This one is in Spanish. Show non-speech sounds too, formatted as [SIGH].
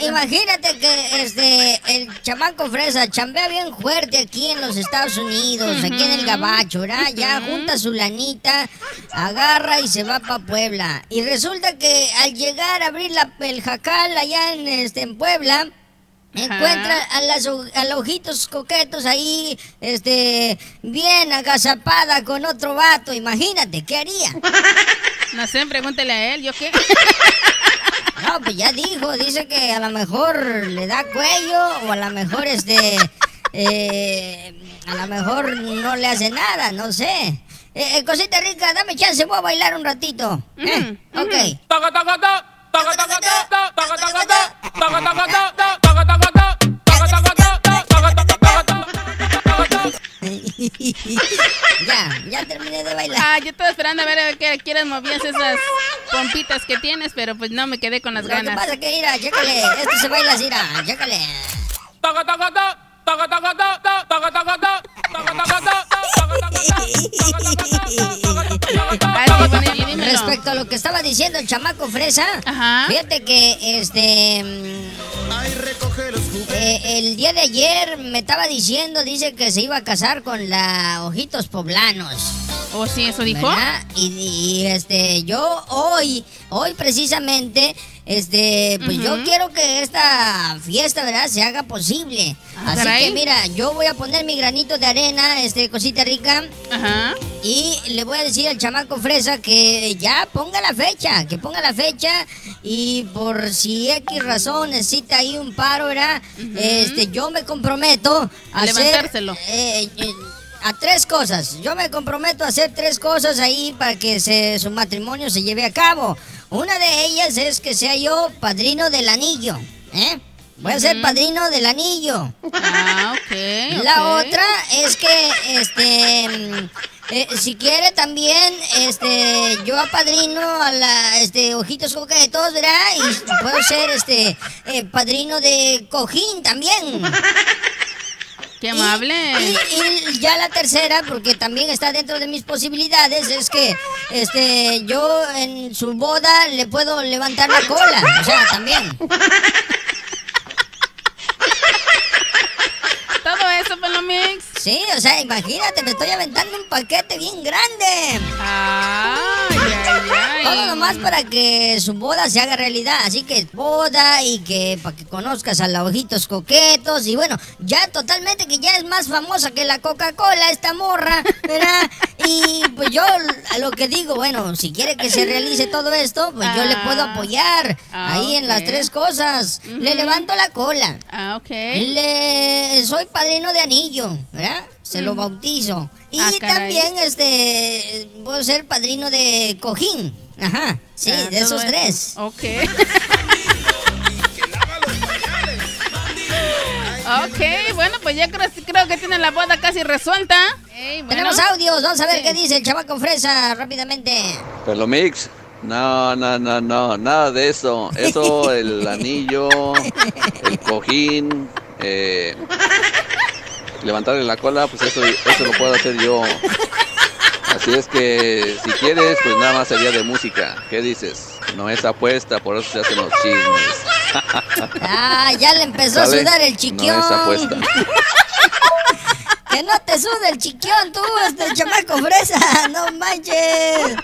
imagínate que este el chamaco fresa chambea bien fuerte aquí en los Estados Unidos, aquí en el Gabacho, ¿verdad? Ya junta su lanita, agarra y se va para Puebla. Y resulta que al llegar a abrir la, el jacal allá en, este, en Puebla, Encuentra a las a los ojitos coquetos ahí, este, bien agazapada con otro vato. Imagínate, ¿qué haría? [LAUGHS] No sé, pregúntele a él, ¿yo qué? [LAUGHS] No, pues ya dijo, dice que a lo mejor le da cuello o a lo mejor este, eh, a lo mejor no le hace nada, no sé. Eh, eh, cosita rica, dame chance, voy a bailar un ratito. ¿eh? Ok. Ya, ya terminé de bailar. Ah, yo estaba esperando a ver a qué quieres movías esas pompitas que tienes, pero pues no me quedé con las Lo que ganas. pasa que, mira, chécale, esto se baila así, mira, chécale. Ay, bueno, y dímelo. Respecto a lo que estaba diciendo el chamaco fresa, Ajá. fíjate que este mm, eh, el día de ayer me estaba diciendo, dice que se iba a casar con la Ojitos Poblanos. ¿O sí, eso dijo? Y, y, este, yo hoy, hoy precisamente, este, pues yo quiero que esta fiesta, ¿verdad? Se haga posible. Ah, Así caray. que mira, yo voy a poner mi granito de arena, este, cosita rica. Ajá. Y le voy a decir al chamaco fresa que ya ponga la fecha, que ponga la fecha y por si X razón necesita ahí un paro, ¿verdad? Este, yo me comprometo a A hacer, levantárselo. eh, eh, a tres cosas. Yo me comprometo a hacer tres cosas ahí para que se- su matrimonio se lleve a cabo. Una de ellas es que sea yo padrino del anillo, ¿eh? Voy a ser padrino del anillo. Ah, ok. La otra es que, este, mm, eh, si quiere también, este, yo apadrino a la, este, ojitos coquetos, ¿verdad? Y puedo ser, este, eh, padrino de cojín también. Qué amable. Y, y ya la tercera, porque también está dentro de mis posibilidades, es que, este, yo en su boda le puedo levantar la cola, o sea, también. Todo eso, Pelomix. Sí, o sea, imagínate, me estoy aventando un paquete bien grande. Ay. Todo nomás para que su boda se haga realidad. Así que boda y que para que conozcas a la ojitos coquetos. Y bueno, ya totalmente que ya es más famosa que la Coca-Cola esta morra, ¿verdad? Y pues yo a lo que digo, bueno, si quiere que se realice todo esto, pues yo le puedo Ah. apoyar Ah, ahí en las tres cosas. Le levanto la cola. Ah, ok. Le soy padrino de anillo, ¿verdad? Se lo bautizo. Y Ah, también este puedo ser padrino de cojín. Ajá. Sí, Ah, de esos eso. tres. Ok. [LAUGHS] ok, bueno, pues ya creo, creo que tienen la boda casi resuelta. Bueno. Tenemos audios, vamos a ver Sí. qué dice el chavaco fresa rápidamente. Pelomix, no, no, no, no, nada de eso. Eso, [LAUGHS] el anillo, el cojín, eh, levantarle la cola, pues eso, eso lo puedo hacer yo. Así es que si quieres, pues nada más sería de música. ¿Qué dices? No es apuesta, por eso se hacen los chismes. Ah, ya le empezó a sudar el chiquión. No es apuesta. [LAUGHS] que no te sude el chiquión tú, este chamaco fresa, no manches.